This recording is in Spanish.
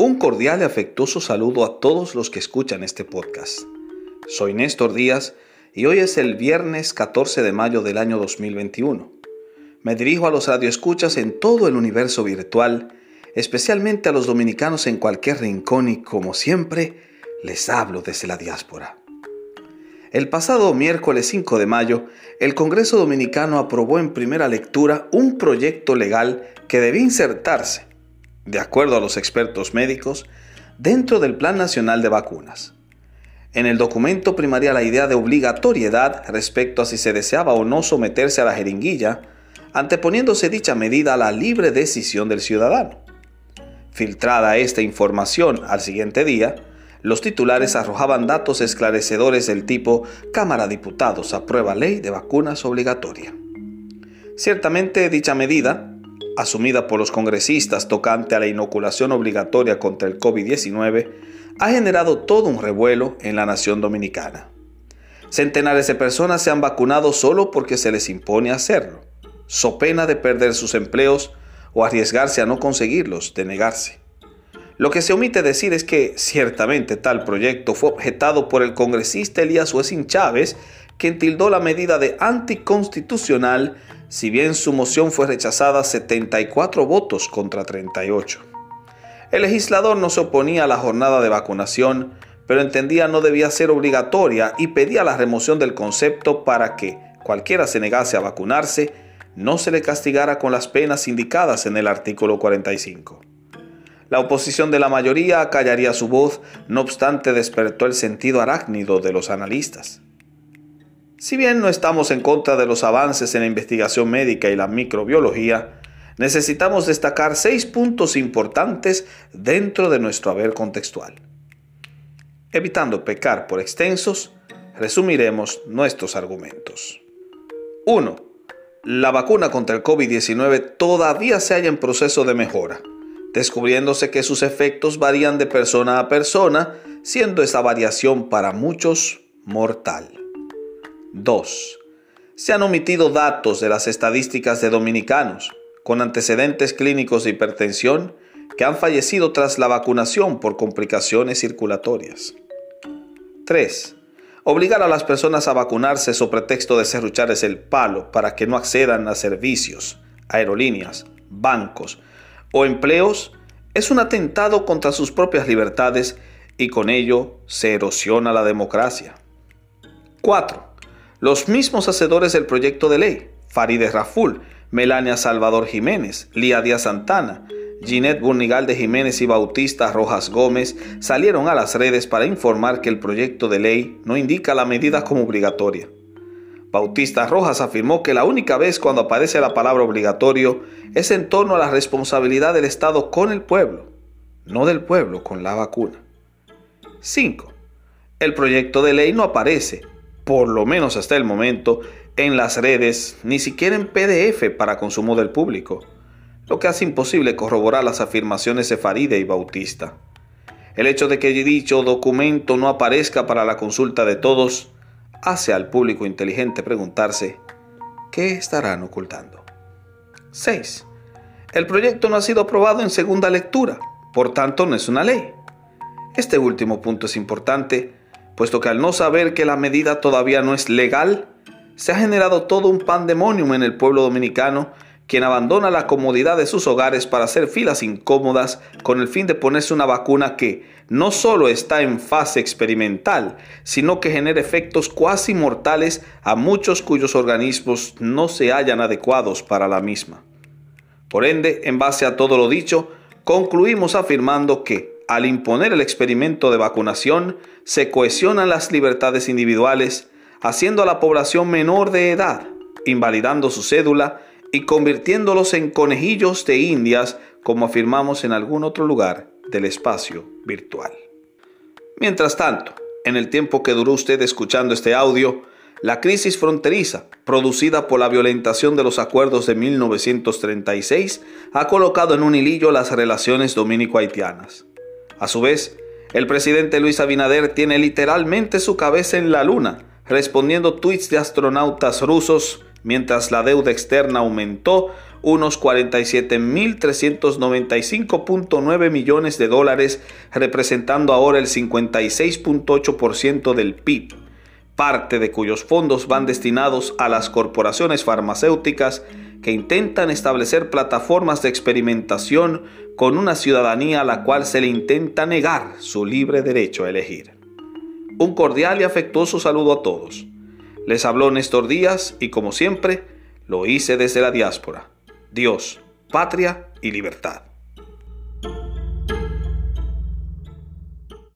Un cordial y afectuoso saludo a todos los que escuchan este podcast. Soy Néstor Díaz y hoy es el viernes 14 de mayo del año 2021. Me dirijo a los radioescuchas en todo el universo virtual, especialmente a los dominicanos en cualquier rincón y como siempre, les hablo desde la diáspora. El pasado miércoles 5 de mayo, el Congreso Dominicano aprobó en primera lectura un proyecto legal que debía insertarse, de acuerdo a los expertos médicos, dentro del Plan Nacional de Vacunas. En el documento primaria la idea de obligatoriedad respecto a si se deseaba o no someterse a la jeringuilla, anteponiéndose dicha medida a la libre decisión del ciudadano. Filtrada esta información al siguiente día, los titulares arrojaban datos esclarecedores del tipo Cámara Diputados aprueba ley de vacunas obligatoria. Ciertamente dicha medida, asumida por los congresistas tocante a la inoculación obligatoria contra el COVID-19, ha generado todo un revuelo en la nación dominicana. Centenares de personas se han vacunado solo porque se les impone hacerlo, so pena de perder sus empleos o arriesgarse a no conseguirlos, de negarse. Lo que se omite decir es que ciertamente tal proyecto fue objetado por el congresista Elías Huesin Chávez, quien tildó la medida de anticonstitucional, si bien su moción fue rechazada 74 votos contra 38. El legislador no se oponía a la jornada de vacunación, pero entendía no debía ser obligatoria y pedía la remoción del concepto para que cualquiera se negase a vacunarse, no se le castigara con las penas indicadas en el artículo 45. La oposición de la mayoría callaría su voz, no obstante despertó el sentido arácnido de los analistas. Si bien no estamos en contra de los avances en la investigación médica y la microbiología, necesitamos destacar seis puntos importantes dentro de nuestro haber contextual. Evitando pecar por extensos, resumiremos nuestros argumentos. 1. La vacuna contra el COVID-19 todavía se halla en proceso de mejora descubriéndose que sus efectos varían de persona a persona, siendo esa variación para muchos mortal. 2. Se han omitido datos de las estadísticas de dominicanos con antecedentes clínicos de hipertensión que han fallecido tras la vacunación por complicaciones circulatorias. 3. Obligar a las personas a vacunarse sobre pretexto de serrucharles el palo para que no accedan a servicios, aerolíneas, bancos, o empleos es un atentado contra sus propias libertades y con ello se erosiona la democracia. 4. Los mismos hacedores del proyecto de ley, Farideh Raful, Melania Salvador Jiménez, Lía Díaz Santana, Ginette Burnigal de Jiménez y Bautista Rojas Gómez salieron a las redes para informar que el proyecto de ley no indica la medida como obligatoria. Bautista Rojas afirmó que la única vez cuando aparece la palabra obligatorio es en torno a la responsabilidad del Estado con el pueblo, no del pueblo con la vacuna. 5. El proyecto de ley no aparece, por lo menos hasta el momento, en las redes, ni siquiera en PDF para consumo del público, lo que hace imposible corroborar las afirmaciones de Faride y Bautista. El hecho de que dicho documento no aparezca para la consulta de todos hace al público inteligente preguntarse, ¿qué estarán ocultando? 6. El proyecto no ha sido aprobado en segunda lectura, por tanto no es una ley. Este último punto es importante, puesto que al no saber que la medida todavía no es legal, se ha generado todo un pandemonium en el pueblo dominicano quien abandona la comodidad de sus hogares para hacer filas incómodas con el fin de ponerse una vacuna que no solo está en fase experimental, sino que genera efectos cuasi mortales a muchos cuyos organismos no se hallan adecuados para la misma. Por ende, en base a todo lo dicho, concluimos afirmando que, al imponer el experimento de vacunación, se cohesionan las libertades individuales, haciendo a la población menor de edad, invalidando su cédula, y convirtiéndolos en conejillos de indias como afirmamos en algún otro lugar del espacio virtual. Mientras tanto, en el tiempo que duró usted escuchando este audio, la crisis fronteriza, producida por la violentación de los acuerdos de 1936, ha colocado en un hilillo las relaciones dominico-haitianas. A su vez, el presidente Luis Abinader tiene literalmente su cabeza en la luna, respondiendo tweets de astronautas rusos mientras la deuda externa aumentó unos 47.395.9 millones de dólares, representando ahora el 56.8% del PIB, parte de cuyos fondos van destinados a las corporaciones farmacéuticas que intentan establecer plataformas de experimentación con una ciudadanía a la cual se le intenta negar su libre derecho a elegir. Un cordial y afectuoso saludo a todos. Les habló Néstor Díaz y como siempre, lo hice desde la diáspora. Dios, patria y libertad.